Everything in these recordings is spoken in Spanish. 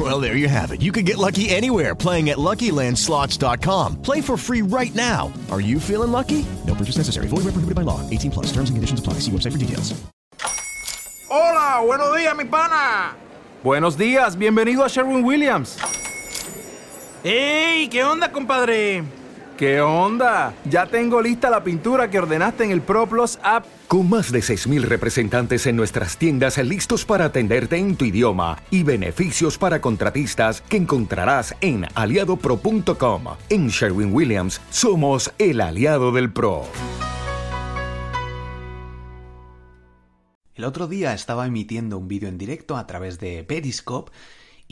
Well, there you have it. You can get lucky anywhere playing at LuckyLandSlots.com. Play for free right now. Are you feeling lucky? No purchase necessary. Void where prohibited by law. 18 plus. Terms and conditions apply. See website for details. Hola, buenos días, mi pana. Buenos días, bienvenido a Sherwin Williams. ¡Ey! ¿Qué onda, compadre? ¿Qué onda? Ya tengo lista la pintura que ordenaste en el ProPlus app. Con más de 6.000 representantes en nuestras tiendas listos para atenderte en tu idioma y beneficios para contratistas que encontrarás en aliadopro.com. En Sherwin Williams somos el aliado del PRO. El otro día estaba emitiendo un vídeo en directo a través de Periscope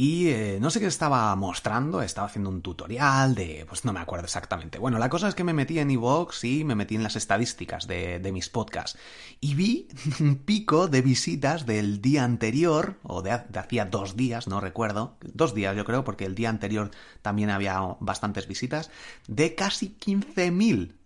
y eh, no sé qué estaba mostrando, estaba haciendo un tutorial de... pues no me acuerdo exactamente. Bueno, la cosa es que me metí en iVoox y me metí en las estadísticas de, de mis podcasts y vi un pico de visitas del día anterior, o de, de hacía dos días, no recuerdo, dos días yo creo, porque el día anterior también había bastantes visitas, de casi 15.000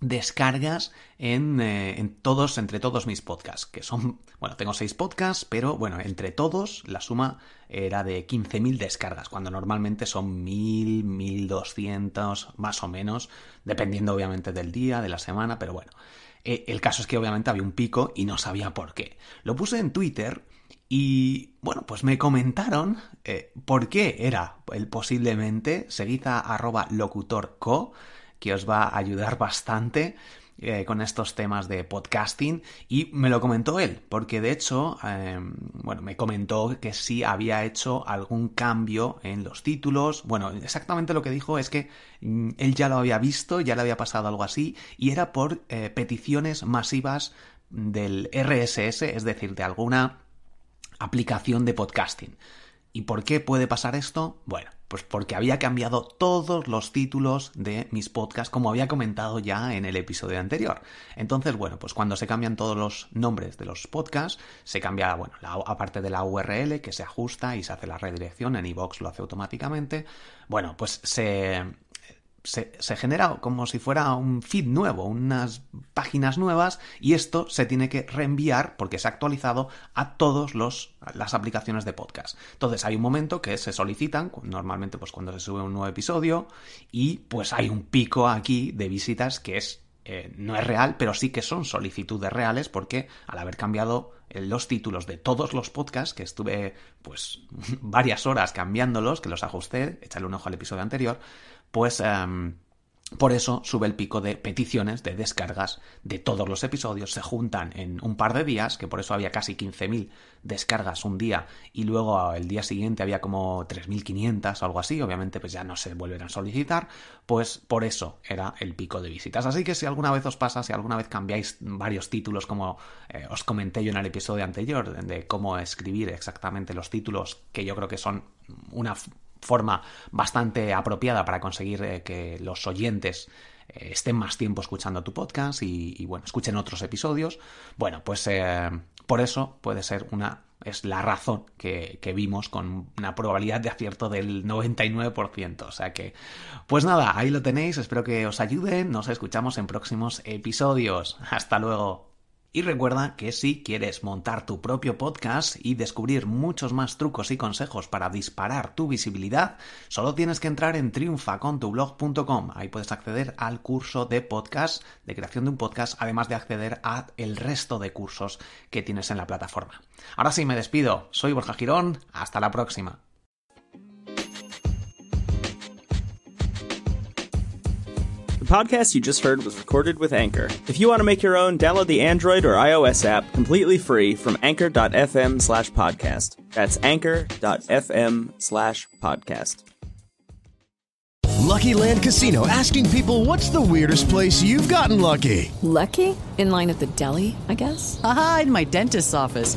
descargas en, eh, en, todos, entre todos mis podcasts, que son, bueno, tengo seis podcasts, pero bueno, entre todos la suma era de 15.000 descargas, cuando normalmente son 1.000, 1.200, más o menos, dependiendo obviamente del día, de la semana, pero bueno, eh, el caso es que obviamente había un pico y no sabía por qué. Lo puse en Twitter y bueno, pues me comentaron eh, por qué era el posiblemente, seguid a arroba locutorco, que os va a ayudar bastante eh, con estos temas de podcasting y me lo comentó él, porque de hecho, eh, bueno, me comentó que sí había hecho algún cambio en los títulos, bueno, exactamente lo que dijo es que mm, él ya lo había visto, ya le había pasado algo así y era por eh, peticiones masivas del RSS, es decir, de alguna aplicación de podcasting. ¿Y por qué puede pasar esto? Bueno, pues porque había cambiado todos los títulos de mis podcasts, como había comentado ya en el episodio anterior. Entonces, bueno, pues cuando se cambian todos los nombres de los podcasts, se cambia, bueno, la, aparte de la URL que se ajusta y se hace la redirección, en iVoox lo hace automáticamente. Bueno, pues se, se, se, genera como si fuera un feed nuevo, unas páginas nuevas, y esto se tiene que reenviar porque se ha actualizado a todas las aplicaciones de podcast. Entonces hay un momento que se solicitan, normalmente pues cuando se sube un nuevo episodio, y pues hay un pico aquí de visitas que es eh, no es real, pero sí que son solicitudes reales porque al haber cambiado los títulos de todos los podcasts, que estuve pues varias horas cambiándolos, que los ajusté, échale un ojo al episodio anterior, pues um, por eso sube el pico de peticiones, de descargas de todos los episodios, se juntan en un par de días, que por eso había casi 15.000 descargas un día y luego el día siguiente había como 3.500 o algo así, obviamente pues ya no se vuelven a solicitar, pues por eso era el pico de visitas. Así que si alguna vez os pasa, si alguna vez cambiáis varios títulos como eh, os comenté yo en el episodio anterior, de cómo escribir exactamente los títulos, que yo creo que son una forma bastante apropiada para conseguir eh, que los oyentes eh, estén más tiempo escuchando tu podcast y, bueno, escuchen otros episodios. Bueno, pues eh, por eso puede ser una es la razón que, que, vimos con una probabilidad de acierto del 99%. O sea que, pues nada, ahí lo tenéis. Espero que os ayuden. Nos escuchamos en próximos episodios. Hasta luego. Y recuerda que si quieres montar tu propio podcast y descubrir muchos más trucos y consejos para disparar tu visibilidad, solo tienes que entrar en triunfacontublog.com. Ahí puedes acceder al curso de podcast, de creación de un podcast, además de acceder a el resto de cursos que tienes en la plataforma. Ahora sí, me despido. Soy Borja Girón. Hasta la próxima. Podcast you just heard was recorded with Anchor. If you want to make your own, download the Android or iOS app completely free from anchor.fm slash podcast. That's anchor.fm slash podcast. Lucky Land Casino asking people what's the weirdest place you've gotten lucky? Lucky? In line at the deli, I guess? Aha, in my dentist's office.